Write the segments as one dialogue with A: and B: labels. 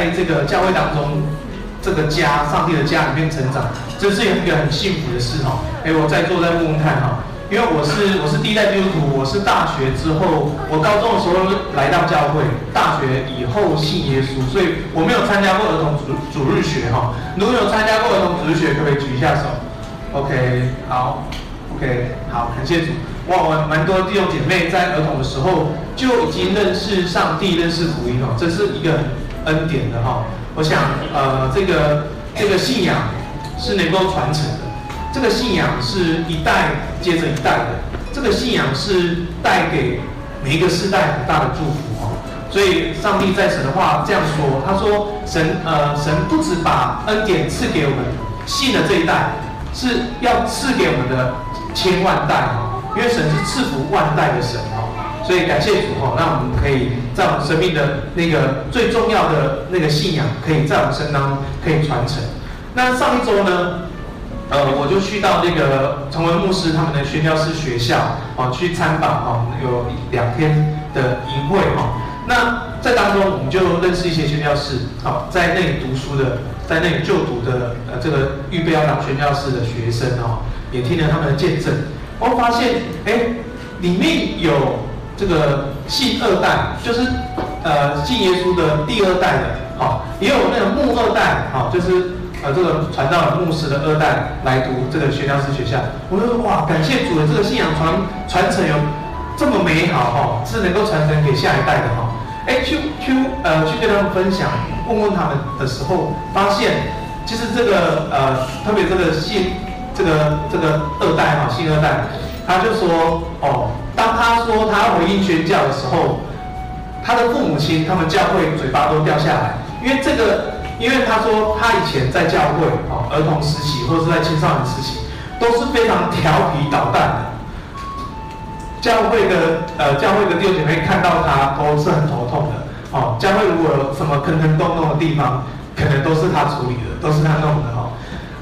A: 在这个教会当中，这个家，上帝的家里面成长，这是一个很幸福的事哈。哎，我在坐在问问看哈，因为我是我是第一代基督徒，我是大学之后，我高中的时候来到教会，大学以后信耶稣，所以我没有参加过儿童主主日学哈。如果有参加过儿童主日学，可不可以举一下手？OK，好。OK，好，感谢主。哇，我蛮多弟兄姐妹在儿童的时候就已经认识上帝、认识福音哦，这是一个很恩典的哈。我想，呃，这个这个信仰是能够传承的，这个信仰是一代接着一代的，这个信仰是带给每一个世代很大的祝福哦。所以，上帝在神的话这样说，他说神呃神不止把恩典赐给我们信的这一代，是要赐给我们的。千万代哈，因为神是赐福万代的神哈，所以感谢主哈，那我们可以在我们生命的那个最重要的那个信仰，可以在我们身当中可以传承。那上一周呢，呃，我就去到那个崇文牧师他们的宣教士学校啊，去参访哈，有两天的营会哈。那在当中，我们就认识一些宣教士，好，在那里读书的，在那里就读的呃，这个预备要当宣教士的学生哦。也听了他们的见证，我发现，哎，里面有这个信二代，就是呃信耶稣的第二代的，好，也有那个牧二代，好，就是呃这个传道牧师的二代来读这个宣教士学校。我说哇，感谢主的这个信仰传传承有这么美好哈，是能够传承给下一代的哈。哎，去去呃去跟他们分享，问问他们的时候，发现其实这个呃特别这个信。这个这个二代哈，信二代，他就说哦，当他说他回应宣教的时候，他的父母亲他们教会嘴巴都掉下来，因为这个，因为他说他以前在教会哦，儿童时期或者是在青少年时期，都是非常调皮捣蛋的，教会的呃教会的弟兄姐妹看到他都是很头痛的哦，教会如果有什么坑坑洞洞的地方，可能都是他处理的，都是他弄的哈。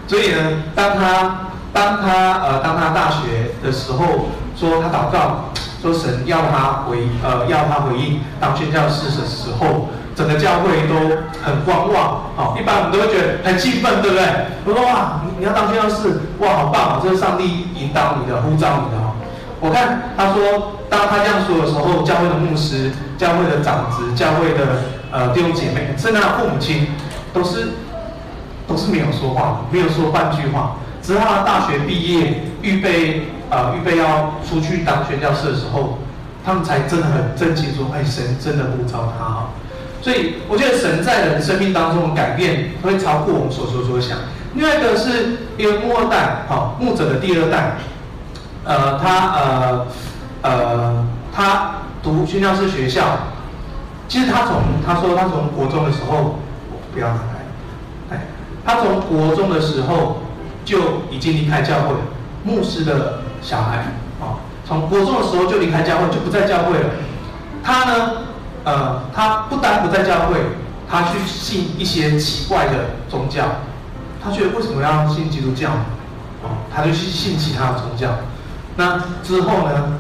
A: 所以呢，当他当他呃当他大学的时候，说他祷告，说神要他回呃要他回应当宣教士的时候，整个教会都很观望，好，一般我们都会觉得很兴奋，对不对？我说哇，你要当宣教士，哇，好棒啊！这是上帝引导你的，呼召你的哈。我看他说，当他这样说的时候，教会的牧师、教会的长子、教会的呃弟兄姐妹，甚至他父母亲，都是。都是没有说话的，没有说半句话。直到他大学毕业，预备呃预备要出去当宣教士的时候，他们才真的很震惊，说：“哎，神真的不招他哈。”所以我觉得神在人生命当中的改变会超过我们所说所想。另外一个是一个牧二代，哈，牧者的第二代，呃，他呃呃他读宣教士学校，其实他从他说他从国中的时候，我不要来。哎。他从国中的时候就已经离开教会，牧师的小孩啊，从国中的时候就离开教会，就不在教会了。他呢，呃，他不单不在教会，他去信一些奇怪的宗教。他觉得为什么要信基督教？哦，他就去信其他的宗教。那之后呢，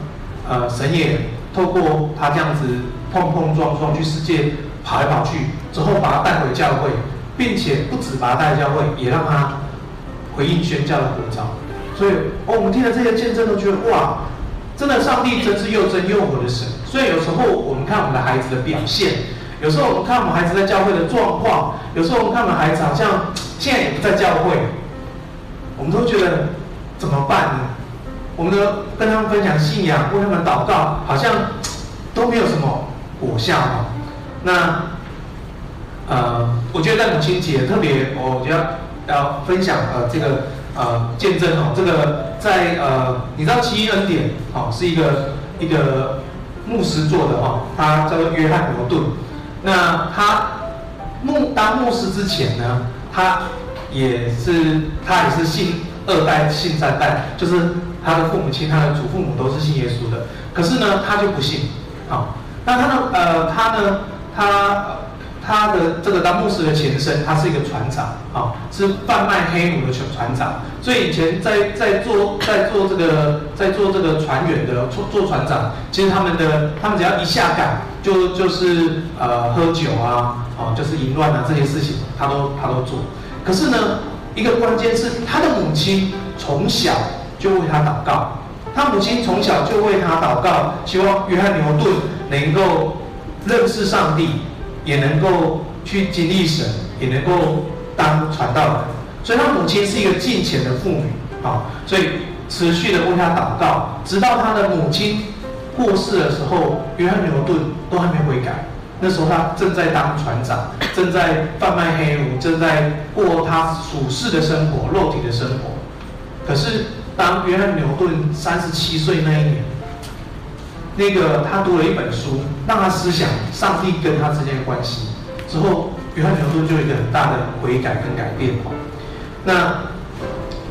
A: 呃，神也透过他这样子碰碰撞撞去世界跑来跑去，之后把他带回教会。并且不止把他带回教会，也让他回应宣教的呼召。所以，哦，我们听了这些见证，都觉得哇，真的，上帝真是又真又活的神。所以有时候我们看我们的孩子的表现，有时候我们看我们孩子在教会的状况，有时候我们看我们孩子好像现在也不在教会，我们都觉得怎么办呢？我们都跟他们分享信仰，为他们祷告，好像都没有什么果效哈。那。呃，我觉得在母亲节特别，我觉得要分享呃这个呃见证哦，这个在呃你知道奇异恩典哦是一个一个牧师做的哈，他叫做约翰罗顿，那他牧当牧师之前呢，他也是他也是信二代信三代，就是他的父母亲他的祖父母都是信耶稣的，可是呢他就不信，好，那他呢呃他呢他。他的这个当牧师的前身，他是一个船长，啊，是贩卖黑奴的船船长。所以以前在在做在做这个在做这个船员的做做船长，其实他们的他们只要一下岗，就就是呃喝酒啊，啊就是淫乱啊这些事情，他都他都做。可是呢，一个关键是他的母亲从小就为他祷告，他母亲从小就为他祷告，希望约翰牛顿能够认识上帝。也能够去经历神，也能够当传道人，所以他母亲是一个敬虔的妇女，啊，所以持续的为他祷告，直到他的母亲过世的时候，约翰牛顿都还没悔改。那时候他正在当船长，正在贩卖黑奴，正在过他属世的生活、肉体的生活。可是当约翰牛顿三十七岁那一年，那个他读了一本书，让他思想上帝跟他之间的关系。之后，约翰牛顿就有一个很大的悔改跟改变。那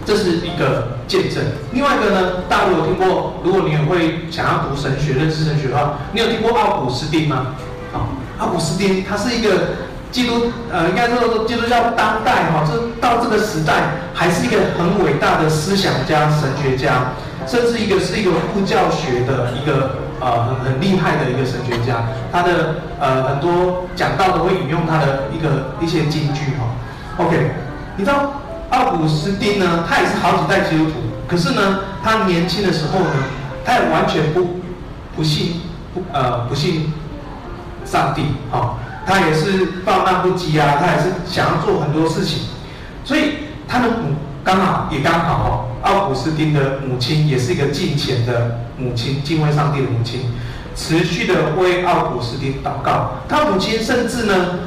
A: 这是一个见证。另外一个呢，大家有听过？如果你也会想要读神学、认识神学的话，你有听过奥古斯丁吗？啊，奥古斯丁他是一个基督，呃，应该说基督教当代哈，这到这个时代还是一个很伟大的思想家、神学家，甚至一个是一个布教学的一个。呃，很很厉害的一个神学家，他的呃很多讲道都会引用他的一个一些金句哈。OK，你知道奥古斯丁呢，他也是好几代基督徒，可是呢，他年轻的时候呢，他也完全不不信不呃不信上帝哈、哦，他也是放荡不羁啊，他也是想要做很多事情，所以他的母刚好也刚好。哦奥古斯丁的母亲也是一个敬虔的母亲，敬畏上帝的母亲，持续的为奥古斯丁祷告。他母亲甚至呢，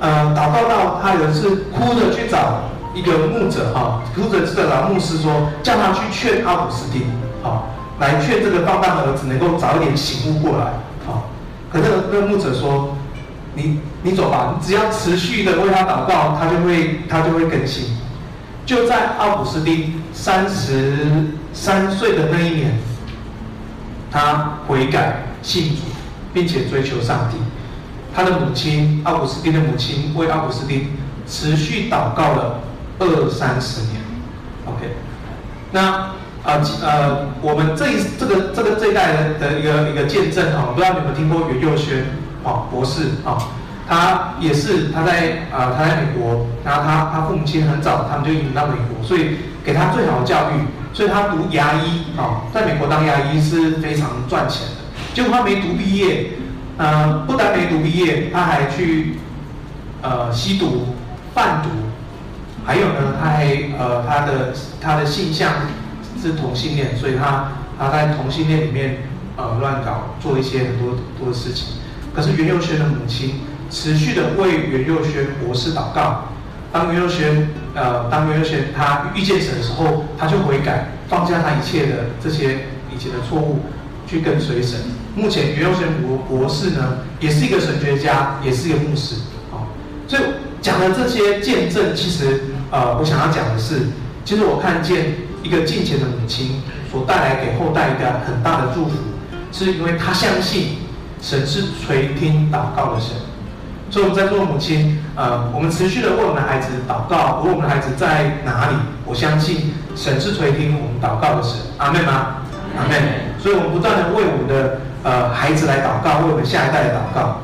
A: 呃，祷告到他有一次哭着去找一个牧者哈，哭着去找牧师说，叫他去劝奥古斯丁，好，来劝这个放荡的儿子能够早一点醒悟过来，好。可是那个牧者说，你你走吧，你只要持续的为他祷告，他就会他就会更新。就在奥古斯丁三十三岁的那一年，他悔改信主，并且追求上帝。他的母亲奥古斯丁的母亲为奥古斯丁持续祷告了二三十年。OK，那呃呃，我们这一这个这个这一代的的一个一个见证啊，不知道你们听过袁佑轩啊博士啊。他也是，他在啊、呃，他在美国，然后他他父母亲很早，他们就移民到美国，所以给他最好的教育，所以他读牙医啊、哦，在美国当牙医是非常赚钱的。结果他没读毕业，呃，不但没读毕业，他还去呃吸毒、贩毒，还有呢，他还呃他的他的性向是同性恋，所以他他在同性恋里面呃乱搞，做一些很多很多的事情。可是袁佑轩的母亲。持续的为袁佑轩博士祷告。当袁佑轩呃，当袁佑轩他遇见神的时候，他就悔改，放下他一切的这些以前的错误，去跟随神。目前袁佑轩博博士呢，也是一个神学家，也是一个牧师。好，所以讲的这些见证，其实呃，我想要讲的是，其实我看见一个敬虔的母亲所带来给后代一个很大的祝福，是因为他相信神是垂听祷告的神。所以我们在做母亲，呃，我们持续的为我们的孩子祷告，无论我们的孩子在哪里，我相信神是垂听我们祷告的神，阿妹吗？阿妹。所以我们不断的为我们的呃孩子来祷告，为我们下一代来祷告。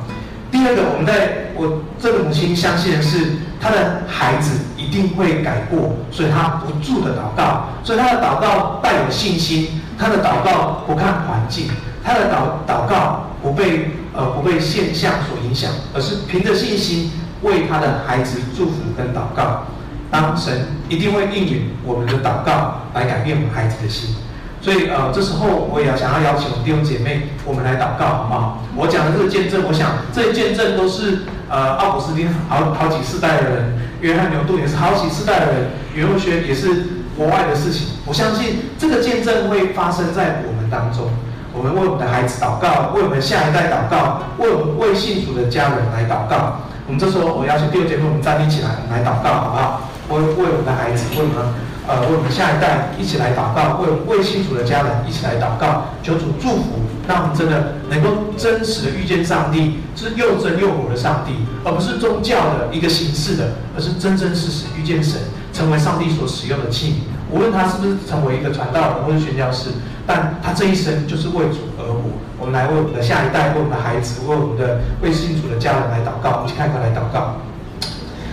A: 第二个，我们在我这个母亲相信的是，她的孩子一定会改过，所以她不住的祷告，所以她的祷告带有信心，她的祷告不看环境，她的祷祷告不被。而，不被现象所影响，而是凭着信心为他的孩子祝福跟祷告。当神一定会应允我们的祷告，来改变我们孩子的心。所以，呃，这时候我也要想要邀请弟兄姐妹，我们来祷告，好不好？我讲的这个见证，我想这些见证都是呃，奥古斯丁好好几世代的人，约翰牛顿也是好几世代的人，袁若学也是国外的事情。我相信这个见证会发生在我们当中。我们为我们的孩子祷告，为我们下一代祷告，为我们为信主的家人来祷告。我们这时候，我邀请弟兄姐妹，我们站立起来，来祷告，好不好？为为我们的孩子，为我们呃，为我们下一代一起来祷告，为我们未信主的家人一起来祷告，求主祝福，让我们真的能够真实的遇见上帝，是又真又活的上帝，而不是宗教的一个形式的，而是真真实实遇见神，成为上帝所使用的器皿。无论他是不是成为一个传道人或是宣教士，但他这一生就是为主而活。我们来为我们的下一代，为我们的孩子，为我们的为信主的家人来祷告。我们一起看看来祷告。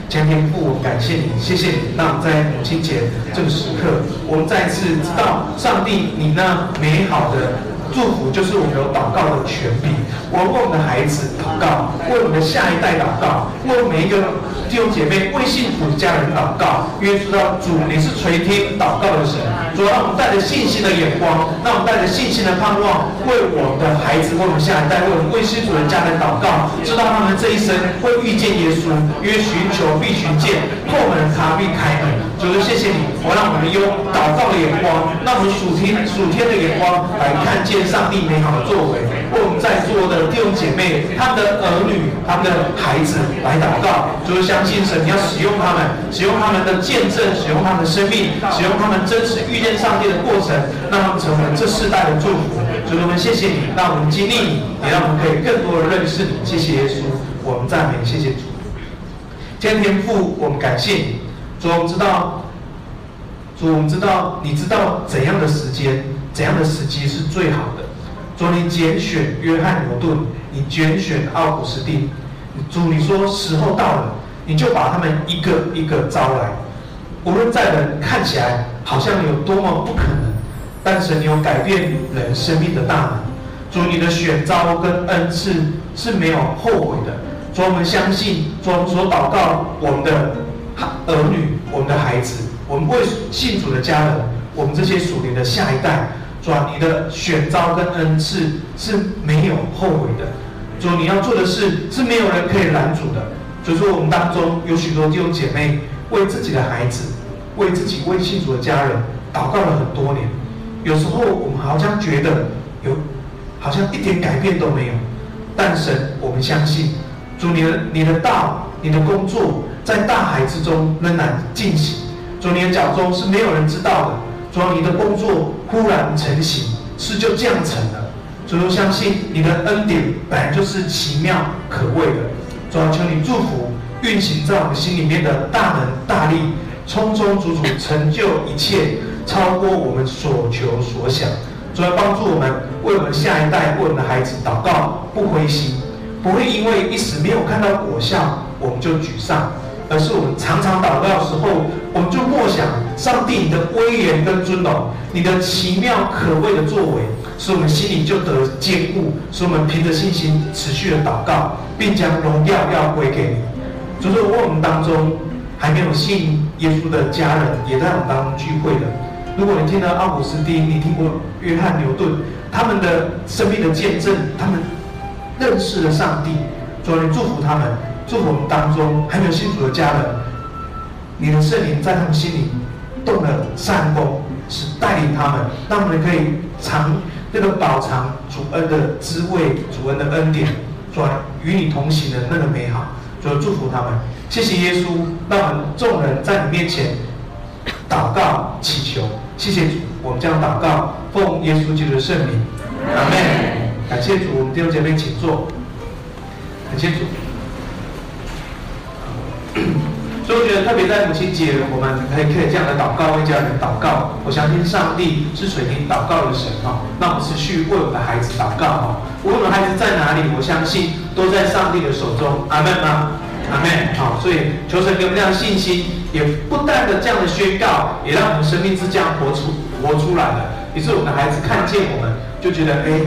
A: 天父，我感谢你，谢谢你。让在母亲节这个时刻，我们再次知道上帝你那美好的祝福，就是我们有祷告的权柄。我们为我们的孩子祷告，为我们的下一代祷告，为每一个弟兄姐妹、为信主的家人祷告。因为知道主你是垂听祷告的神，主让我们带着信心的眼光，让我们带着信心的盼望，为我们的孩子、为我们下一代、为我们为信主的家人祷告。知道他们这一生会遇见耶稣，因为寻求必寻见，叩门他必开门。主，谢谢你，我让我们用祷告的眼光，让我们属天属天的眼光来看见上帝美好的作为。为我们在座的弟兄姐妹、他们的儿女、他们的孩子来祷告。主，相信神，你要使用他们，使用他们的。见证，使用他们的生命，使用他们真实遇见上帝的过程，让他们成为这世代的祝福。主，我们谢谢你，让我们经历你，也让我们可以更多的认识你。谢谢耶稣，我们赞美，谢谢主。天天父，我们感谢你。主，我们知道，主，我们知道，你知道怎样的时间，怎样的时机是最好的。主，你拣选约翰牛顿，你拣选奥古斯丁。主，你说时候到了，你就把他们一个一个招来。无论在人看起来好像有多么不可能，但是你有改变人生命的大能。主，你的选召跟恩赐是没有后悔的。主，我们相信，主，我们所祷告我们的儿女、我们的孩子、我们为信主的家人、我们这些属灵的下一代，主，你的选召跟恩赐是没有后悔的。主，你要做的事是没有人可以拦阻的。所以说，我们当中有许多弟兄姐妹为自己的孩子。为自己为信主的家人祷告了很多年，有时候我们好像觉得有，好像一点改变都没有。但神，我们相信，主你的你的道，你的工作在大海之中仍然进行。主你的脚踪是没有人知道的。主你的工作忽然成型，事就这样成了。主我相信你的恩典本来就是奇妙可畏的。主求你祝福运行在我们心里面的大能大力。充充足足成就一切，超过我们所求所想。主要帮助我们，为我们下一代、为我们的孩子祷告，不灰心，不会因为一时没有看到果效，我们就沮丧，而是我们常常祷告的时候，我们就默想上帝你的威严跟尊荣，你的奇妙可畏的作为，使我们心里就得坚固，使我们凭着信心持续的祷告，并将荣耀要归给你。就是我们当中。还没有信耶稣的家人也在我们当中聚会的。如果你听到奥古斯丁，你听过约翰牛顿，他们的生命的见证，他们认识了上帝，主你祝福他们，祝福我们当中还没有信主的家人，你的圣灵在他们心里动了善工，是带领他们，让我们可以尝那个饱尝主恩的滋味，主恩的恩典，主与你同行的那个美好，主祝福他们。谢谢耶稣，让我们众人在你面前祷告祈求。谢谢主，我们将祷告奉耶稣基督的圣名，阿门。感谢主，我们弟兄姐妹请坐。感谢主。所以我觉得特别在母亲节，我们可以可以这样的祷告，为家人祷告。我相信上帝是垂听祷告的神哈。那我们持续为我们的孩子祷告哈。无论孩子在哪里，我相信都在上帝的手中。阿门吗？阿门，好，所以求神给我们这样的信心，也不断的这样的宣告，也让我们生命是这样活出活出来的。于是我们的孩子看见我们，就觉得哎，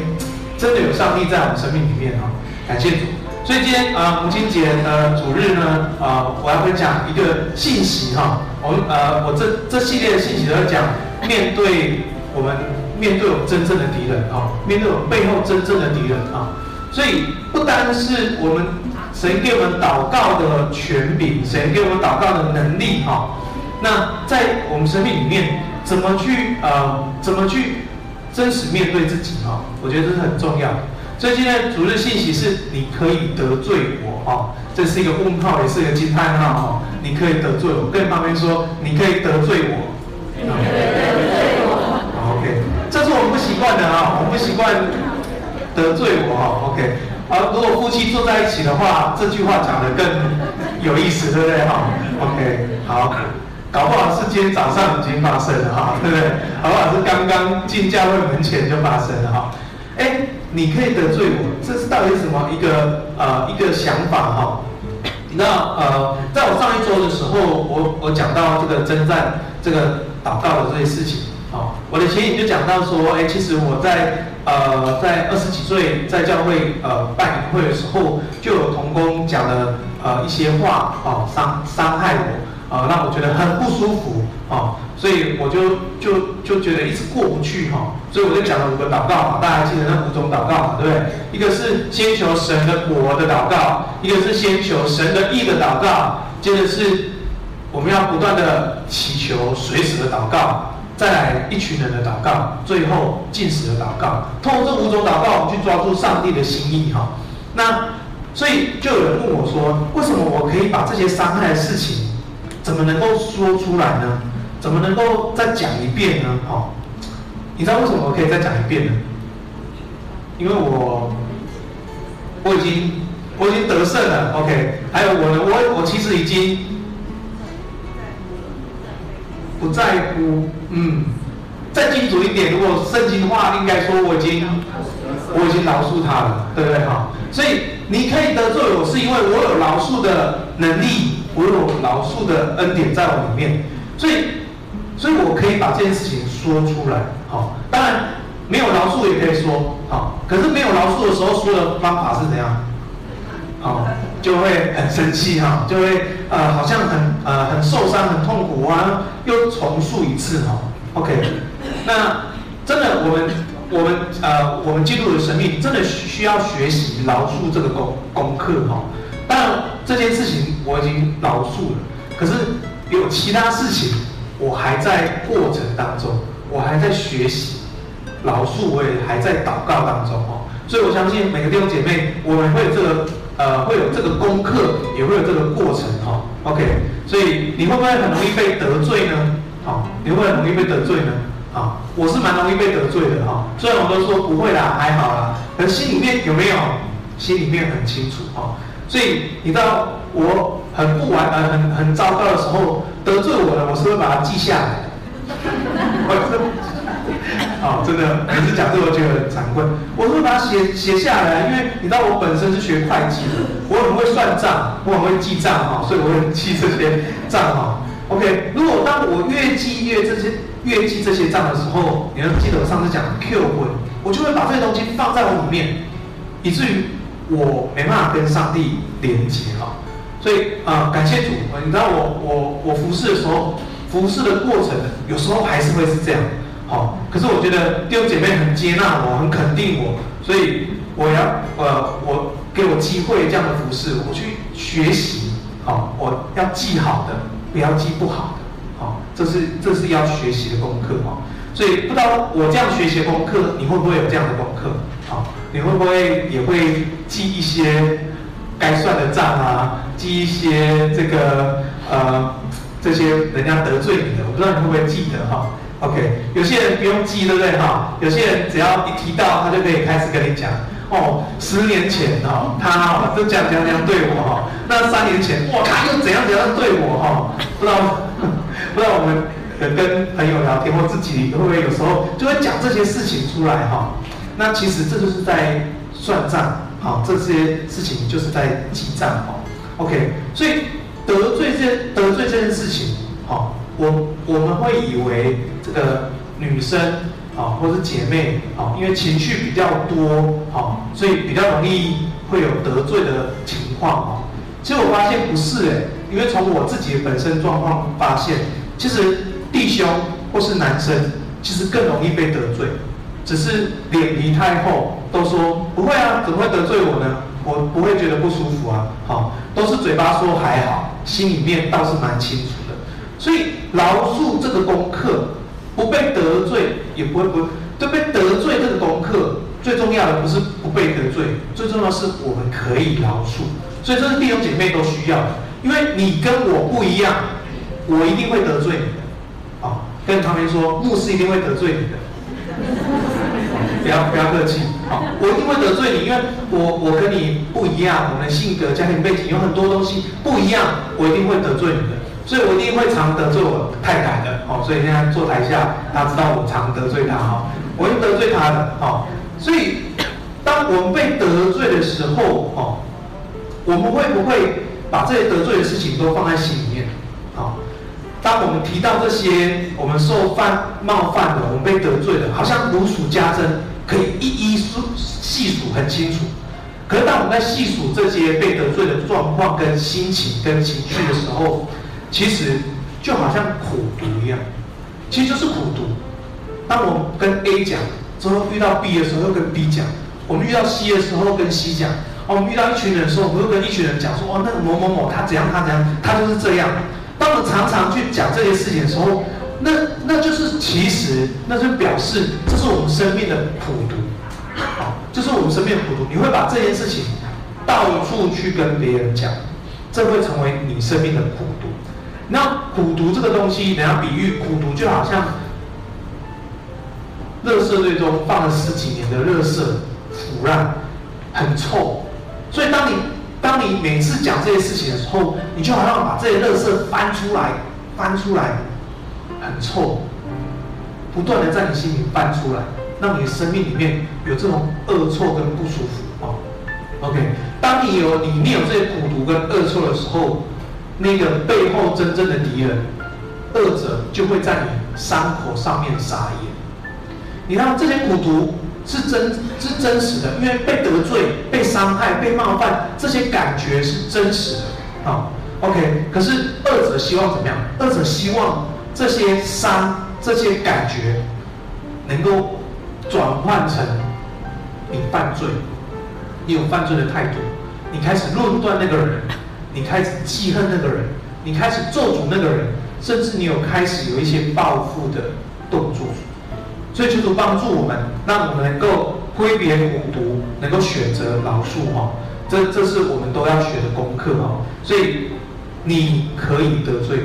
A: 真的有上帝在我们生命里面哈，感谢主。所以今天啊、呃，母亲节的主日呢，啊、我要分享一个信息哈。我们呃，我这这系列的信息都要讲面对我们面对我们真正的敌人啊，面对我们背后真正的敌人啊。所以不单是我们。神给我们祷告的权柄，神给我们祷告的能力，哈。那在我们生命里面，怎么去呃，怎么去真实面对自己，哈？我觉得这是很重要的。所以今天主日信息是你可以得罪我，哦，这是一个问号，也是一个惊叹号，哦。你可以得罪我，更方便说，你可以得罪我，OK，这是我们不习惯的啊，我们不习惯得罪我哈。OK，好，如果夫妻坐在一起的话，这句话讲得更有意思，对不对哈？OK，好，搞不好是今天早上已经发生了哈，对不对？搞不好是刚刚进教会门前就发生了哈？哎，你可以得罪我，这是到底什么一个呃一个想法哈？那呃，在我上一周的时候，我我讲到这个征战这个祷告的这些事情，哦，我的前引就讲到说，哎，其实我在呃在二十几岁在教会呃办营会的时候，就有同工讲了呃一些话，哦，伤伤害我，啊、呃，让我觉得很不舒服，哦。所以我就就就觉得一直过不去哈，所以我就讲了五个祷告嘛，大家记得那五种祷告嘛，对不对？一个是先求神的国的祷告，一个是先求神的义的祷告，接着是我们要不断的祈求随时的祷告，再来一群人的祷告，最后禁食的祷告。通过这五种祷告，我们去抓住上帝的心意哈。那所以就有人问我说，为什么我可以把这些伤害的事情，怎么能够说出来呢？怎么能够再讲一遍呢？好，你知道为什么我可以再讲一遍呢？因为我我已经我已经得胜了，OK。还有我呢，我我其实已经不在乎，嗯，再清楚一点，如果圣经的话，应该说我已经我已经饶恕他了，对不对？哈，所以你可以得罪我，是因为我有饶恕的能力，我有饶恕的恩典在我里面，所以。所以我可以把这件事情说出来，好，当然没有饶恕也可以说，好，可是没有饶恕的时候说的方法是怎样？好，就会很生气哈，就会呃好像很呃很受伤很痛苦啊，又重述一次哈，OK，那真的我们我们呃我们基督的生命真的需要学习饶恕这个功功课哈，当然这件事情我已经饶恕了，可是有其他事情。我还在过程当中，我还在学习老树，我也还在祷告当中哦。所以我相信每个弟兄姐妹，我们会有这个呃，会有这个功课，也会有这个过程哈。OK，所以你会不会很容易被得罪呢？好，你会很容易被得罪呢？啊，我是蛮容易被得罪的哈。虽然我都说不会啦，还好啦，可是心里面有没有？心里面很清楚哈。所以你知道我很不完呃很很糟糕的时候。得罪我了，我是会把它记下来。我是，哦，真的，每次讲这个我觉得很惭愧。我是会把它写写下来，因为你知道我本身是学会计的，我很会算账，我很会记账哈，所以我会记这些账哈。OK，如果当我越记越这些越记这些账的时候，你要记得我上次讲的 Q 文，我就会把这些东西放在我里面，以至于我没办法跟上帝连接哈。所以啊、感谢主，你知道我我我服侍的时候，服侍的过程有时候还是会是这样，好、可是我觉得弟兄姐妹很接纳我，很肯定我，所以我要呃，我给我机会这样的服侍，我去学习，好、我要记好的，不要记不好的，好、这是这是要学习的功课、所以不知道我这样学习功课，你会不会有这样的功课？好、你会不会也会记一些该算的账啊？记一些这个呃，这些人家得罪你的，我不知道你会不会记得哈。OK，有些人不用记，对不对哈？有些人只要一提到，他就可以开始跟你讲哦，十年前哈，他哈就这样这样这样对我哈。那三年前，哇，他又怎样怎样对我哈？不知道 不知道我们跟朋友聊天或自己会不会有时候就会讲这些事情出来哈？那其实这就是在算账，好，这些事情就是在记账哈。OK，所以得罪这得罪这件事情，好，我我们会以为这个女生啊，或是姐妹啊，因为情绪比较多，好，所以比较容易会有得罪的情况啊。其实我发现不是诶，因为从我自己本身状况发现，其实弟兄或是男生其实更容易被得罪，只是脸皮太厚，都说不会啊，怎么会得罪我呢？我不会觉得不舒服啊，好，都是嘴巴说还好，心里面倒是蛮清楚的。所以饶恕这个功课，不被得罪也不会不，对被得罪这个功课，最重要的不是不被得罪，最重要是我们可以饶恕。所以这是弟兄姐妹都需要的，因为你跟我不一样，我一定会得罪你的，啊，跟旁边说，牧师一定会得罪你的，不要不要客气，好，我一定会得罪你，因为我我跟你不一样，我们的性格、家庭背景有很多东西不一样，我一定会得罪你的，所以我一定会常得罪我太太的，哦，所以现在坐台下，大家知道我常得罪她，哈，我会得罪她的，哦，所以当我们被得罪的时候，哦，我们会不会把这些得罪的事情都放在心里面？好，当我们提到这些，我们受犯冒犯的，我们被得罪的，好像如数家珍，可以一一数细数很清楚。可是当我们在细数这些被得罪的状况、跟心情、跟情绪的时候，其实就好像苦读一样，其实就是苦读。当我们跟 A 讲之后，遇到 B 的时候又跟 B 讲；我们遇到 C 的时候跟 C 讲；我们遇到一群人的时候，我们又跟一群人讲说：哦，那个某某某他怎样，他怎样，他就是这样。当我们常常去讲这些事情的时候，那那就是其实那就表示这是我们生命的苦毒，好，就是我们生命的苦毒。你会把这件事情到处去跟别人讲，这会成为你生命的苦毒。那苦毒这个东西，人家比喻苦毒就好像，垃圾堆中放了十几年的垃圾腐烂，很臭，所以当你。当你每次讲这些事情的时候，你就好像把这些垃圾翻出来，翻出来，很臭，不断的在你心里翻出来，让你的生命里面有这种恶臭跟不舒服哦。OK，当你有里面有这些苦毒跟恶臭的时候，那个背后真正的敌人，恶者就会在你伤口上面撒盐。你看这些苦毒。是真，是真实的，因为被得罪、被伤害、被冒犯，这些感觉是真实的。啊，OK。可是恶者希望怎么样？恶者希望这些伤、这些感觉，能够转换成你犯罪，你有犯罪的态度，你开始论断那个人，你开始记恨那个人，你开始咒诅那个人，甚至你有开始有一些报复的动作。所以，求主帮助我们，让我们能够挥别苦毒，能够选择饶恕哈。这这是我们都要学的功课哈。所以，你可以得罪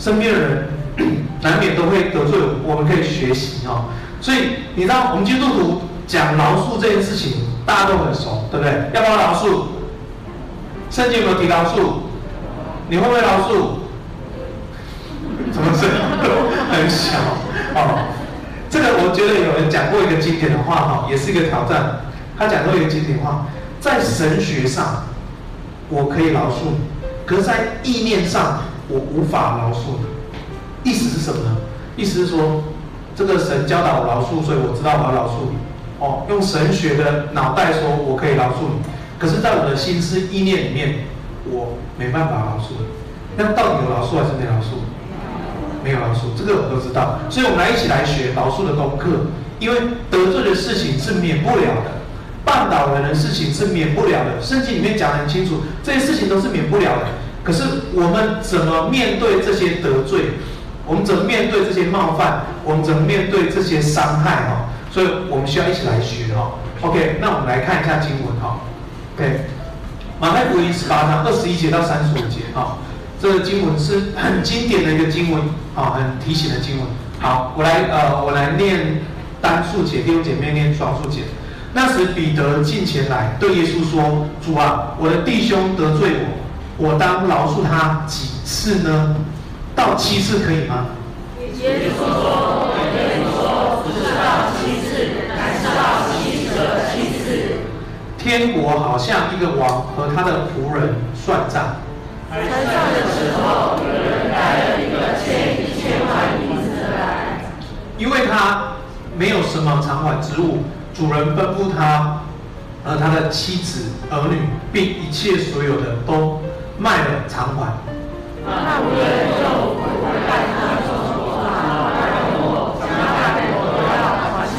A: 身边的人，难免都会得罪我们，我们可以学习哈。所以，你知道我们基督徒讲饶恕这件事情，大家都很熟，对不对？要不要饶恕？圣经有没有提饶恕？你会不会饶恕？怎么声音？很小。哦，这个我觉得有人讲过一个经典的话哈，也是一个挑战。他讲过一个经典话，在神学上我可以饶恕，可是在意念上我无法饶恕你。意思是什么呢？意思是说，这个神教导我饶恕，所以我知道我要饶恕你。哦，用神学的脑袋说我可以饶恕你，可是在我的心思意念里面，我没办法饶恕你。那到底有饶恕还是没饶恕？没有饶恕，这个我们都知道，所以我们来一起来学饶恕的功课。因为得罪的事情是免不了的，绊倒人的事情是免不了的。圣经里面讲得很清楚，这些事情都是免不了的。可是我们怎么面对这些得罪？我们怎么面对这些冒犯？我们怎么面对这些伤害？哈，所以我们需要一起来学哈。OK，那我们来看一下经文哈。OK，马太福音十八章二十一节到三十五节哈。这个经文是很 经典的一个经文，啊，很提醒的经文。好，我来呃，我来念单数节，弟兄姐妹念双数节。那时彼得进前来，对耶稣说：“主啊，我的弟兄得罪我，我当饶恕他几次呢？到七次可以吗？”耶稣说：“我对你说，不是到七次，乃是到七十的七次。”天国好像一个王和他的仆人算账。算账的时候，有人带了一个欠一千万银子来，因为他没有什么偿还之物，主人吩咐他和他的妻子、儿女，并一切所有的都卖了偿还。那仆人就回来他说：“我将他给我要还清。”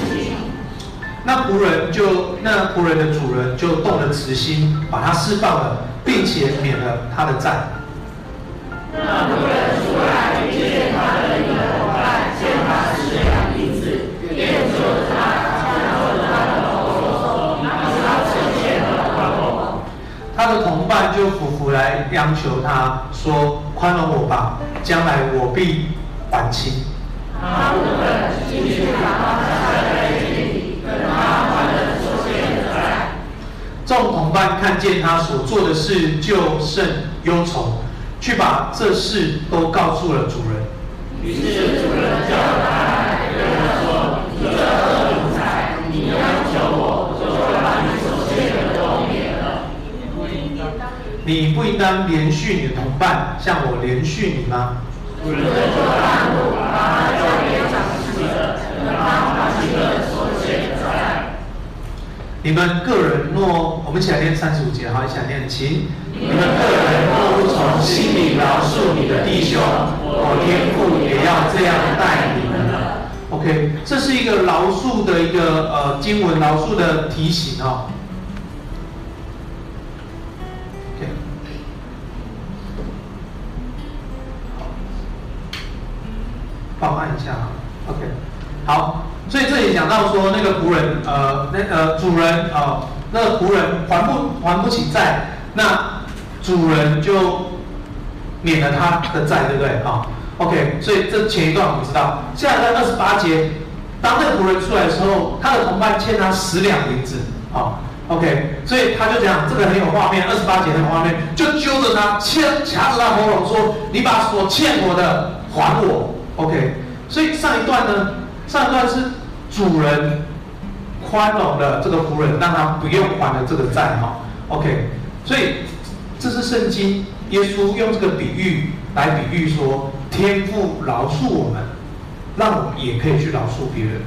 A: 那仆人就那仆人的主人就动了慈心，把他释放了。并且免了他的债。那仆人出来遇见他的一个伙伴，欠他十两银子，便求他宽恕他的过错，让他成全了他的。他的同伴就俯来央求他说：“宽容我吧，将来我必还清。众同伴看见他所做的事，就甚忧愁，去把这事都告诉了主人。
B: 于是主人叫他你
A: 不应当连续你的同伴，像我连续你
B: 吗？”，
A: 你们个人若，我们一起来念三十五节，好，一起来念，请。你们个人若不从心里饶恕你的弟兄，我天父也要这样待你们了。OK，这是一个饶恕的一个呃经文，饶恕的提醒哦。那个仆人，呃，那呃主人啊、那个仆人还不还不起债，那主人就免了他的债，对不对？啊、，OK。所以这前一段我们知道，现在在二十八节，当那个仆人出来的时候，他的同伴欠他十两银子，啊、，OK。所以他就讲，这个很有画面，二十八节很有画面，就揪着他，掐掐着他喉咙说：“你把所欠我的还我。”OK。所以上一段呢，上一段是。主人宽容了这个仆人，让他不用还了这个债哈。OK，所以这是圣经耶稣用这个比喻来比喻说，天父饶恕我们，让我们也可以去饶恕别人。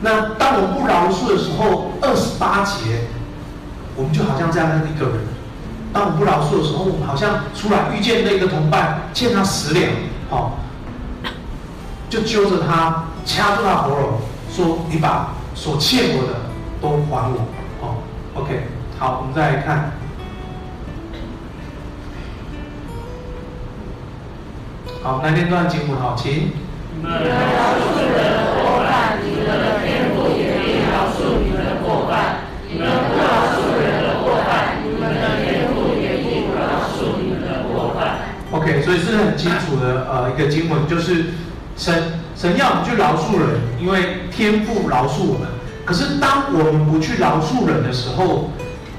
A: 那当我不饶恕的时候，二十八节，我们就好像这样的一个人。当我不饶恕的时候，我们好像出来遇见那个同伴欠他十两，好，就揪着他，掐住他喉咙。说你把所欠我的都还我，哦，OK，好，我们再来看，好，来念段经文，好，请。
B: 你们饶恕人的过犯，你们的天父也必饶恕你们的过犯；你们不饶恕人的过犯，你们的天父也必不饶恕你们的过犯。
A: OK，所以是很清楚的，呃，一个经文就是神。神要我们去饶恕人，因为天父饶恕我们。可是当我们不去饶恕人的时候，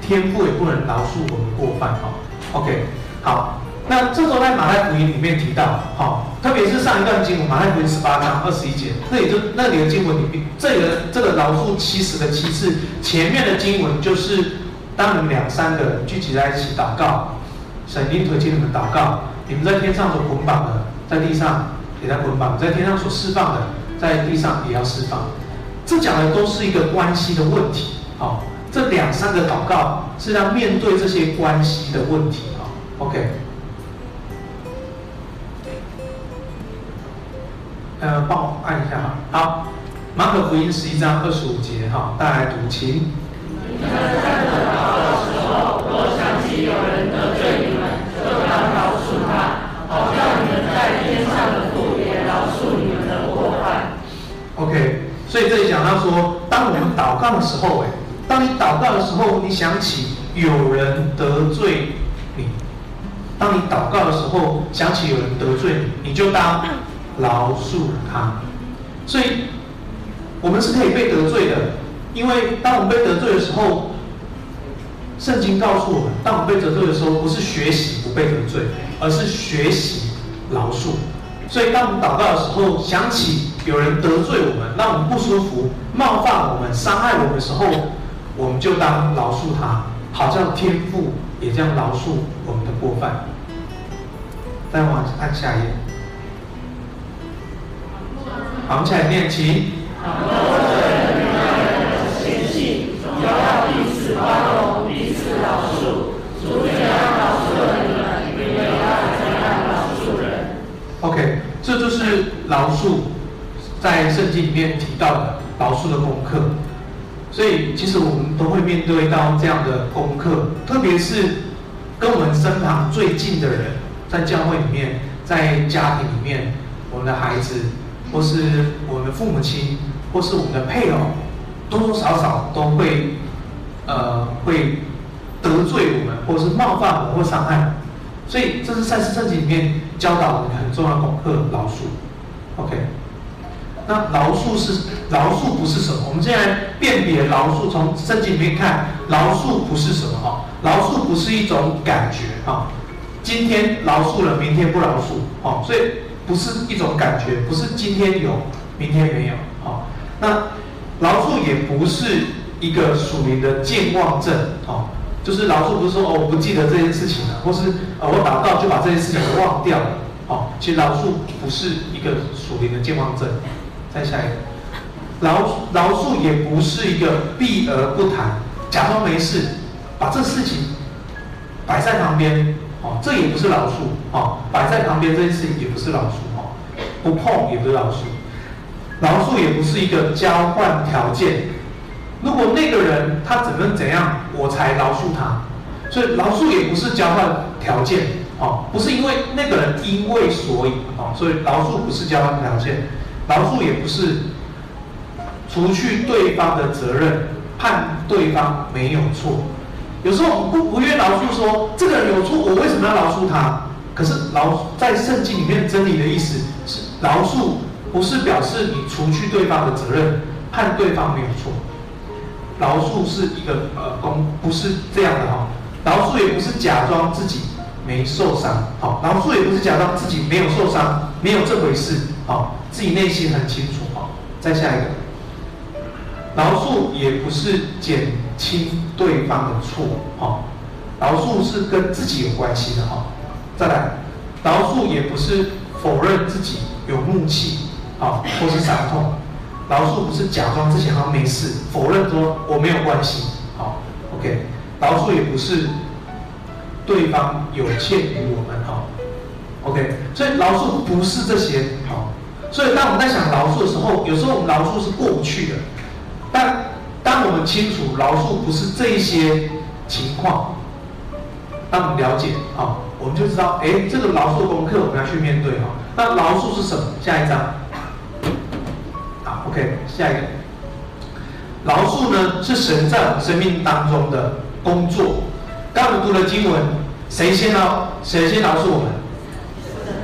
A: 天父也不能饶恕我们过犯。哈，OK，好。那这时候在马太福音里面提到，好，特别是上一段经文，马太福音十八章二十一节，那也就那里的经文里面，这里的这个饶恕七十的七次，前面的经文就是当你们两三个人聚集在一起祷告，神一定推荐你们祷告，你们在天上所捆绑的，在地上。给他捆绑，在天上所释放的，在地上也要释放。这讲的都是一个关系的问题。好，这两三个祷告是要面对这些关系的问题。好，OK。呃，帮我按一下哈。好，马可福音十一章二十五节哈，大家来读，请。所以这里讲到说，当我们祷告的时候，哎，当你祷告的时候，你想起有人得罪你，当你祷告的时候想起有人得罪你，你就当饶恕他。所以，我们是可以被得罪的，因为当我们被得罪的时候，圣经告诉我们，当我们被得罪的时候，不是学习不被得罪，而是学习饶恕。所以，当我们祷告的时候，想起有人得罪我们，让我们不舒服、冒犯我们、伤害我们的时候，我们就当饶恕他，好像天父也这样饶恕我们的过犯。再往按下一页，好，起来念起。OK，这就是饶恕，在圣经里面提到的饶恕的功课。所以，其实我们都会面对到这样的功课，特别是跟我们身旁最近的人，在教会里面，在家庭里面，我们的孩子，或是我们的父母亲，或是我们的配偶，多多少少都会，呃，会得罪我们，或是冒犯我们，或伤害。所以，这是赛事圣经里面教导我们很重要的功课，饶恕。OK，那饶恕是饶恕不是什么？我们现在辨别饶恕，从圣经里面看，饶恕不是什么哈？饶恕不是一种感觉哈，今天饶恕了，明天不饶恕，哦，所以不是一种感觉，不是今天有，明天没有，好，那饶恕也不是一个属灵的健忘症，哦，就是饶恕不是说哦，我不记得这件事情了，或是呃我祷告就把这件事情忘掉了，哦，其实饶恕不是一个属灵的健忘症。再下一个，饶饶恕也不是一个避而不谈，假装没事。把这事情摆在旁边，哦，这也不是饶恕，哦，摆在旁边这件事情也不是饶恕，哦，不碰也不是饶恕，饶恕也不是一个交换条件。如果那个人他怎么怎样，我才饶恕他，所以饶恕也不是交换条件，哦，不是因为那个人因为所以，哦，所以饶恕不是交换条件，饶恕也不是除去对方的责任，判对方没有错。有时候我们不不愿饶恕说，这个人有错，我为什么要饶恕他？可是饶在圣经里面真理的意思是，饶恕不是表示你除去对方的责任，判对方没有错。饶恕是一个呃公，不是这样的哈。饶恕也不是假装自己没受伤，好，饶恕也不是假装自己没有受伤，没有这回事，好，自己内心很清楚，好，再下一个。饶恕也不是减轻对方的错，好，饶恕是跟自己有关系的，哈。再来，饶恕也不是否认自己有怒气，好，或是伤痛。饶恕不是假装自己好像没事，否认说我没有关系，好，OK。饶恕也不是对方有欠于我们，好，OK。所以饶恕不是这些，好。所以当我们在想饶恕的时候，有时候我们饶恕是过不去的。但当我们清楚饶恕不是这一些情况，当我们了解啊，我们就知道，哎，这个饶恕功课我们要去面对哈。那饶恕是什么？下一章，好，OK，下一个。饶恕呢是神在我们生命当中的工作。刚我们读了经文，谁先饶？谁先饶恕我们？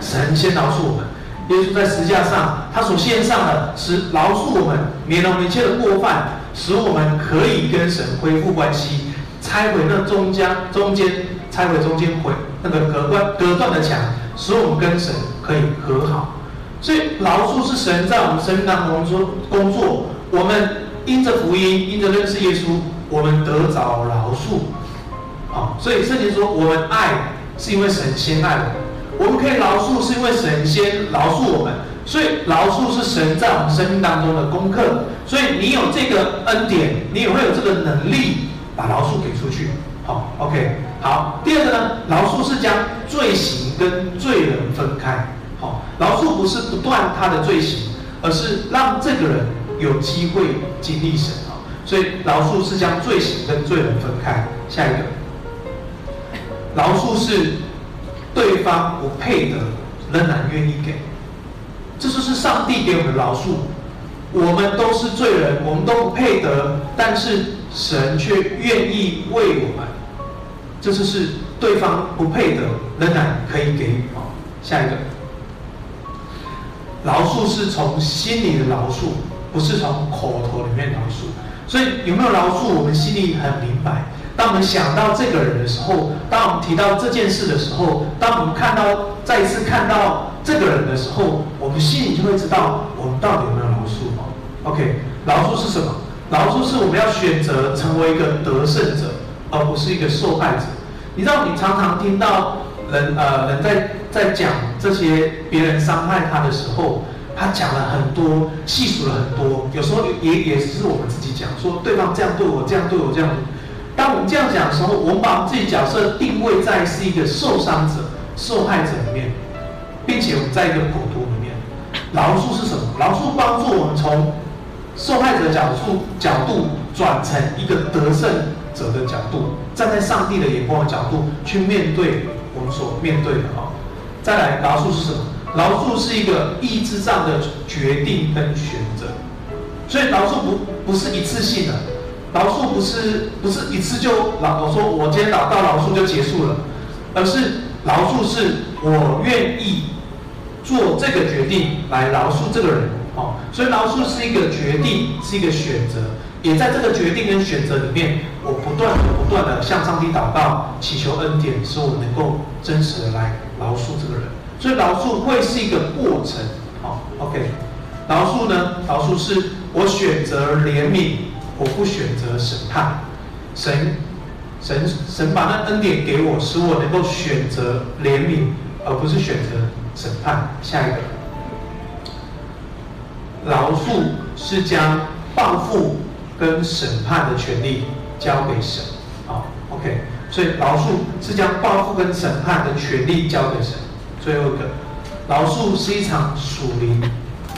A: 神先饶恕我们。耶稣在十字架上，他所献上的是饶恕我们，免了我们一切的过犯，使我们可以跟神恢复关系，拆毁那中间中间拆毁中间毁那个隔断隔断的墙，使我们跟神可以和好。所以饶恕是神在我们生命当中说工作，我们因着福音，因着认识耶稣，我们得着饶恕。好，所以圣经说我们爱是因为神先爱我们。我们可以饶恕，是因为神先饶恕我们，所以饶恕是神在我们生命当中的功课。所以你有这个恩典，你也会有这个能力把饶恕给出去。好，OK，好。第二个呢，饶恕是将罪行跟罪人分开。好，饶恕不是不断他的罪行，而是让这个人有机会经历神。啊，所以饶恕是将罪行跟罪人分开。下一个，饶恕是。对方不配得，仍然愿意给，这就是上帝给我们的饶恕。我们都是罪人，我们都不配得，但是神却愿意为我们。这就是对方不配得，仍然可以给予。好，下一个，饶恕是从心里的饶恕，不是从口头里面饶恕。所以有没有饶恕，我们心里很明白。当我们想到这个人的时候，当我们提到这件事的时候，当我们看到再一次看到这个人的时候，我们心里就会知道我们到底有没有饶恕。OK，饶恕是什么？饶恕是我们要选择成为一个得胜者，而不是一个受害者。你知道，你常常听到人呃人在在讲这些别人伤害他的时候，他讲了很多，细数了很多，有时候也也是我们自己讲，说对方这样对我，这样对我，这样。当我们这样讲的时候，我们把自己角色定位在是一个受伤者、受害者里面，并且我们在一个苦毒里面。饶恕是什么？饶恕帮助我们从受害者角度角度转成一个得胜者的角度，站在上帝的眼光的角度去面对我们所面对的啊。再来，饶恕是什么？饶恕是一个意志上的决定跟选择，所以饶恕不不是一次性的。饶恕不是不是一次就饶，我说我今天祷告饶恕就结束了，而是饶恕是我愿意做这个决定来饶恕这个人，哦，所以饶恕是一个决定，是一个选择，也在这个决定跟选择里面，我不断的不断的向上帝祷告，祈求恩典，使我能够真实的来饶恕这个人。所以饶恕会是一个过程，好，OK，饶恕呢，饶恕是我选择怜悯，我不选择审判，神。神神把那恩典给我，使我能够选择怜悯，而不是选择审判。下一个，饶恕是将报复跟审判的权利交给神。好，OK，所以饶恕是将报复跟审判的权利交给神。最后一个，饶恕是一场属灵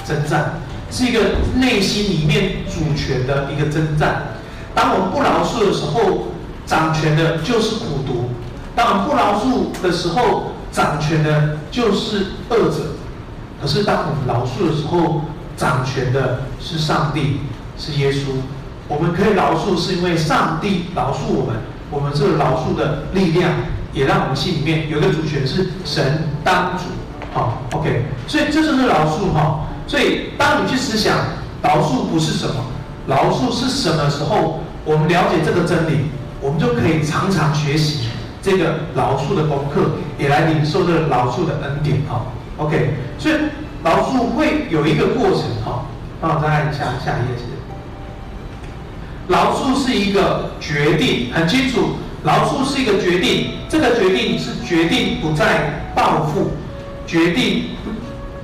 A: 征战，是一个内心里面主权的一个征战。当我们不饶恕的时候，掌权的就是苦毒，当我们不饶恕的时候，掌权的就是恶者。可是当我们饶恕的时候，掌权的是上帝，是耶稣。我们可以饶恕，是因为上帝饶恕我们。我们这个饶恕的力量，也让我们心里面有个主权是神当主。好，OK。所以这就是饶恕哈。所以当你去思想饶恕不是什么，饶恕是什么时候，我们了解这个真理。我们就可以常常学习这个饶恕的功课，也来领受这个饶恕的恩典哈。OK，所以饶恕会有一个过程哈。那我再看一下下一页。饶恕是一个决定，很清楚，饶恕是一个决定。这个决定是决定不再报复，决定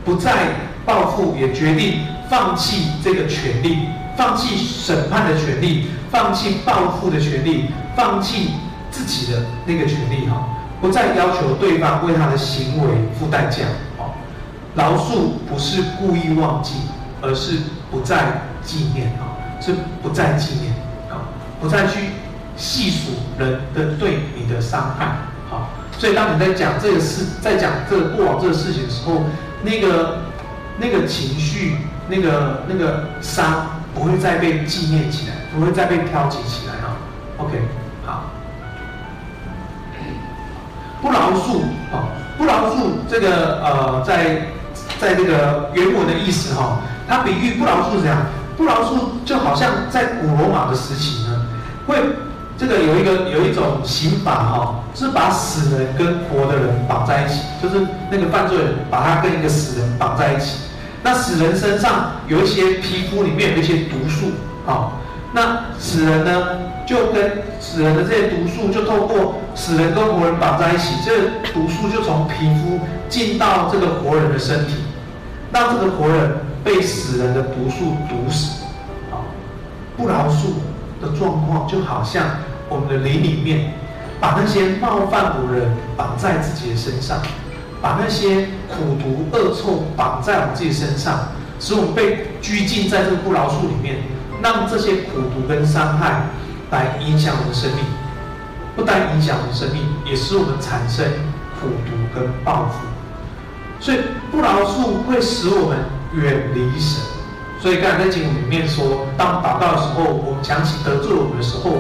A: 不再报复，也决定放弃这个权利，放弃审判的权利，放弃报复的权利。放弃自己的那个权利哈，不再要求对方为他的行为付代价。哦，饶恕不是故意忘记，而是不再纪念啊，是不再纪念啊，不再去细数人的对你的伤害。好，所以当你在讲这个事，在讲这个过往这个事情的时候，那个那个情绪，那个那个伤不会再被纪念起来，不会再被挑起起来啊。OK 好。不饶恕啊，不饶恕这个呃，在在这个原文的意思哈，它比喻不饶恕怎样，不饶恕就好像在古罗马的时期呢，会这个有一个有一种刑法哈，是把死人跟活的人绑在一起，就是那个犯罪人把他跟一个死人绑在一起，那死人身上有一些皮肤里面有一些毒素啊，那死人呢就跟死人的这些毒素就透过。死人跟活人绑在一起，这个毒素就从皮肤进到这个活人的身体，让这个活人被死人的毒素毒死。啊，不饶恕的状况就好像我们的灵里面，把那些冒犯我们人绑在自己的身上，把那些苦毒恶臭绑在我们自己身上，使我们被拘禁在这个不饶恕里面，让这些苦毒跟伤害来影响我们的生命。不但影响我们生命，也使我们产生苦毒跟报复。所以不饶恕会使我们远离神。所以刚才在经文里面说，当祷告的时候，我们想起得罪我们的时候，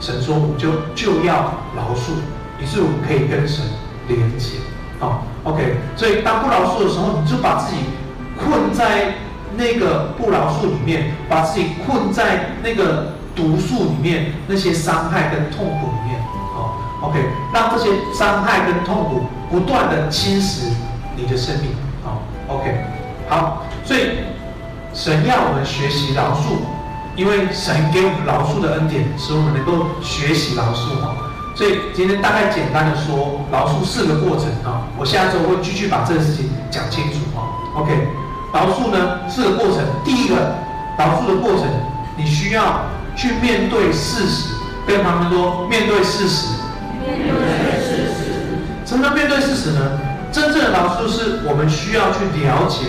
A: 神说我们就就要饶恕，以致我们可以跟神连接。好，OK。所以当不饶恕的时候，你就把自己困在那个不饶恕里面，把自己困在那个毒素里面，那些伤害跟痛苦里面。好 OK，让这些伤害跟痛苦不断的侵蚀你的生命。好，OK，好，所以神要我们学习饶恕，因为神给我们饶恕的恩典，使我们能够学习饶恕。哈，所以今天大概简单的说，饶恕四个过程。啊，我下周会继续把这个事情讲清楚。哈，OK，饶恕呢四个过程，第一个饶恕的过程，你需要去面对事实，跟他们说面对事实。面对事实，什么叫面对事实呢？真正的饶恕是我们需要去了解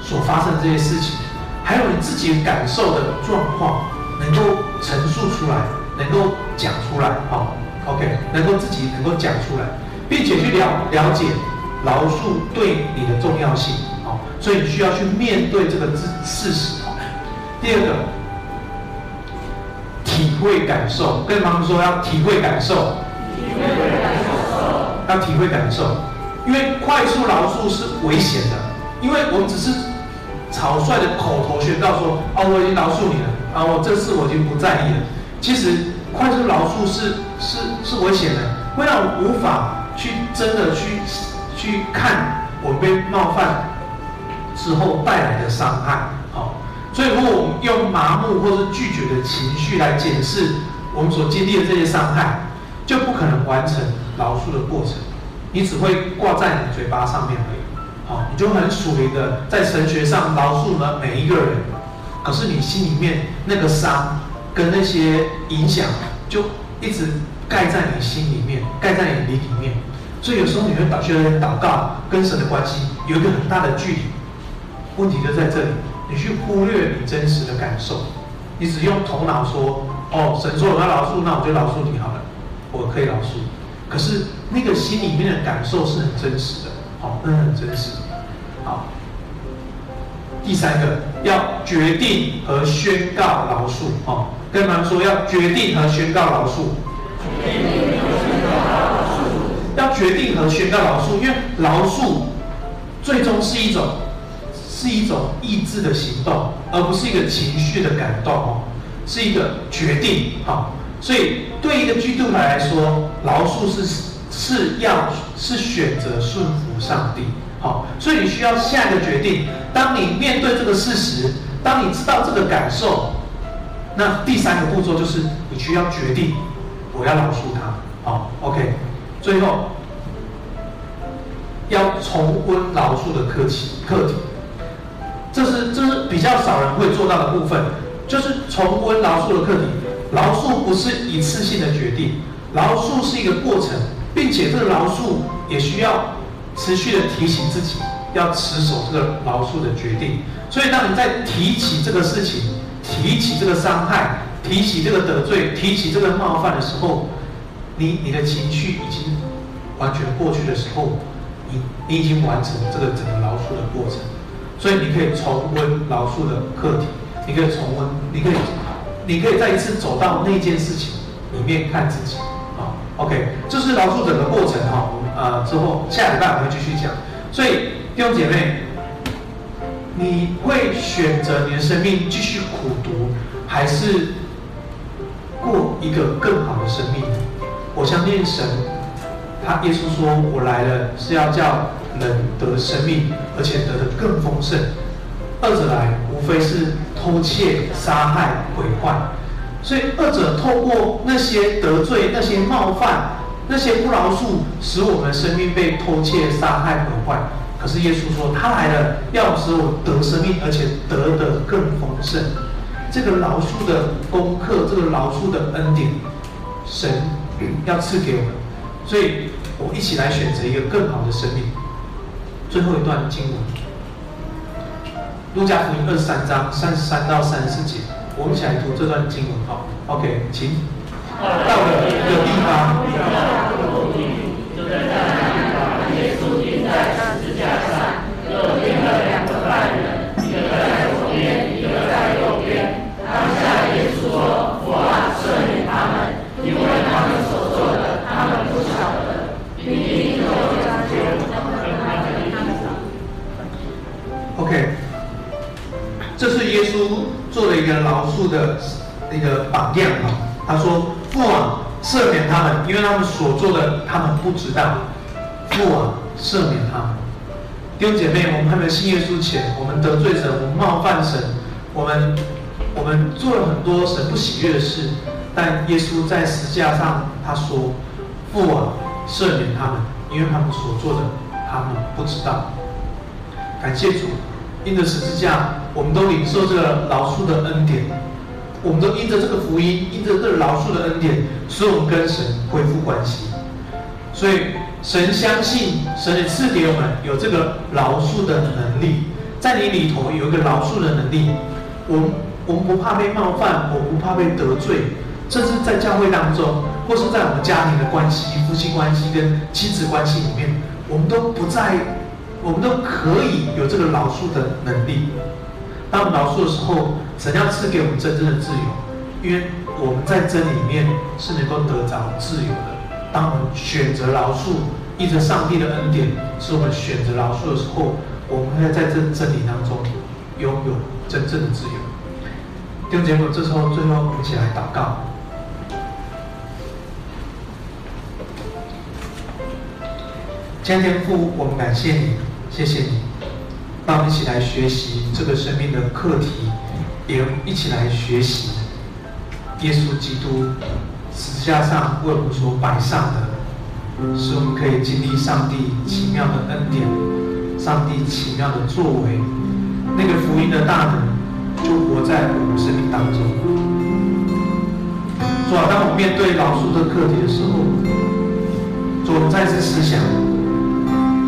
A: 所发生的这些事情，还有你自己感受的状况，能够陈述出来，能够讲出来，好，OK，能够自己能够讲出来，并且去了了解饶恕对你的重要性，好，所以你需要去面对这个事事实。哦第二个，体会感受，跟他们说要体会感受。体会感受，要体会感受，因为快速饶恕是危险的。因为我们只是草率的口头宣告说，啊，我已经饶恕你了，啊，我这事我已经不在意了。其实快速饶恕是是是危险的，会让我无法去真的去去看我被冒犯之后带来的伤害。好，所以如果我们用麻木或是拒绝的情绪来检视我们所经历的这些伤害，就不可能完成饶恕的过程。你只会挂在你嘴巴上面而已。你就很属灵的在神学上饶恕了每一个人，可是你心里面那个伤跟那些影响，就一直盖在你心里面，盖在你灵里面。所以有时候你会导觉得祷告跟神的关系有一个很大的距离。问题就在这里，你去忽略你真实的感受，你只用头脑说：“哦，神说我要饶恕，那我就饶恕你好了，我可以饶恕。”可是那个心里面的感受是很真实的。好，那很真实。第三个要决定和宣告饶恕。哦，跟他们说要决定和宣告饶恕。要决定和宣告饶恕，因为饶恕最终是一种是一种意志的行动，而不是一个情绪的感动。哦，是一个决定。好，所以对一个基督徒来说，饶恕是。是要是选择顺服上帝，好，所以你需要下一个决定。当你面对这个事实，当你知道这个感受，那第三个步骤就是你需要决定，我要饶恕他，好，OK。最后要重温饶恕的课题，课题，这是这是比较少人会做到的部分，就是重温饶恕的课题。饶恕不是一次性的决定，饶恕是一个过程。并且这个饶恕也需要持续的提醒自己，要持守这个饶恕的决定。所以，当你在提起这个事情、提起这个伤害、提起这个得罪、提起这个冒犯的时候，你你的情绪已经完全过去的时候，你你已经完成这个整个饶恕的过程。所以，你可以重温饶恕的课题，你可以重温，你可以，你可以再一次走到那件事情里面看自己啊。OK，这是饶恕整个过程哈，呃，之后下礼拜我会继续讲。所以弟兄姐妹，你会选择你的生命继续苦读，还是过一个更好的生命？我相信神，他耶稣说：“我来了是要叫人得生命，而且得的更丰盛。”二者来，无非是偷窃、杀害、毁坏。所以，二者透过那些得罪、那些冒犯、那些不饶恕，使我们生命被偷窃、杀害、毁坏。可是耶稣说，他来了，要使我得生命，而且得的更丰盛。这个饶恕的功课，这个饶恕的恩典，神要赐给我们。所以，我一起来选择一个更好的生命。最后一段经文，路加福音二十三章三十三到三十四节。我们一起来读这段经文，好，OK，请。到了一个地方，就在那里把耶稣钉在十字架上，又钉了两个犯人，一个在左边，一个在右边。当下耶稣说：“父啊，赦免他们，因为他们所做的，他们不晓得。”并钉十字架，OK。这是耶稣做了一个饶恕的一个榜样啊。他说：“父啊，赦免他们，因为他们所做的，他们不知道。父啊，赦免他们。”弟兄姐妹，我们还没有信耶稣前，我们得罪神，我们冒犯神，我们我们做了很多神不喜悦的事。但耶稣在十字架上，他说：“父啊，赦免他们，因为他们所做的，他们不知道。”感谢主。因着十字架，我们都领受这个饶恕的恩典；我们都因着这个福音，因着这个饶恕的恩典，使我们跟神恢复关系。所以，神相信，神也赐给我们有这个饶恕的能力，在你里头有一个饶恕的能力。我们我们不怕被冒犯，我们不怕被得罪，甚至在教会当中，或是在我们家庭的关系、夫妻关系跟亲子关系里面，我们都不在。我们都可以有这个饶恕的能力。当我们饶恕的时候，神要赐给我们真正的自由，因为我们在真里面是能够得着自由的。当我们选择饶恕，依着上帝的恩典，是我们选择饶恕的时候，我们会在这真理当中拥有真正的自由。弟兄姐妹，这时候最后我们一起来祷告。天父，我们感谢你，谢谢你，让我们一起来学习这个生命的课题，也一起来学习耶稣基督十字架上为我们所摆上的，使我们可以经历上帝奇妙的恩典，上帝奇妙的作为，那个福音的大能。就活在我们生命当中。主啊，当我们面对饶恕的课题的时候，主，我们再次思想，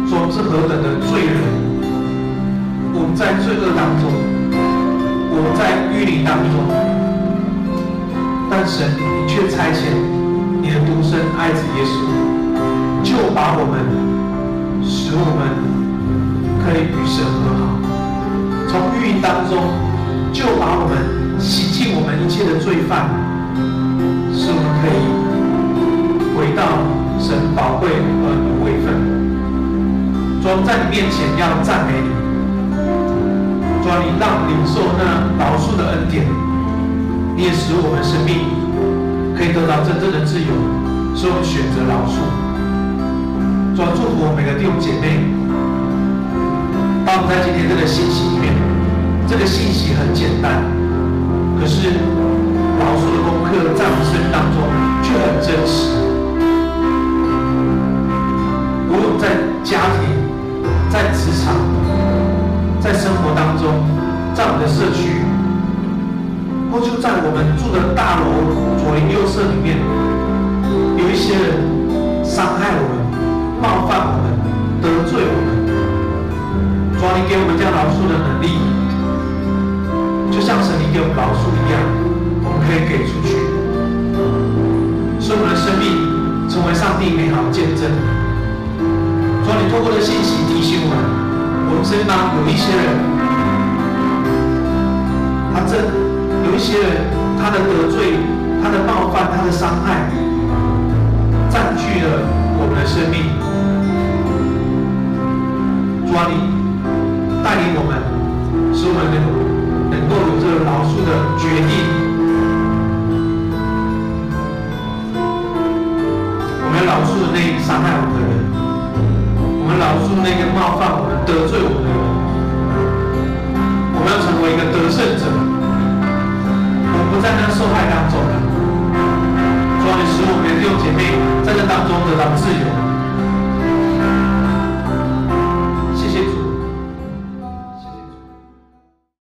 A: 主，我们是何等的罪人，我们在罪恶当中，我们在淤泥当中，但神，你却差遣你的独生爱子耶稣，就把我们，使我们可以与神和好，从淤泥当中。就把我们洗净我们一切的罪犯，使我们可以回到神宝贵儿女的位分。主，在你面前要赞美你。主，你让领受那饶恕的恩典，你也使我们生命可以得到真正的自由，使我们选择饶恕。主，祝福我们每个弟兄姐妹，当我们在今天这个信息里面。这个信息很简单，可是饶恕的功课在我们生命当中却很真实。生活当中，在我们的社区，或就在我们住的大楼左邻右舍里面，有一些人伤害我们、冒犯我们、得罪我们，主啊，你给我们这样饶恕的能力。就像神你给我们饶恕一样，我们可以给出去，使我们的生命成为上帝美好的见证。主啊，你透过的信息提醒我们，我们身边有一些人，他这有一些人，他的得罪、他的冒犯、他的伤害，占据了我们的生命。主啊，你带领我们，使我们能。够有这个饶恕的决定，我们饶恕那个伤害我们的人，我们饶恕那个冒犯我们、得罪我们的人，我们要成为一个得胜者，我们不在那受害当中了。主啊，你使我们的弟兄姐妹在这当中得到自由。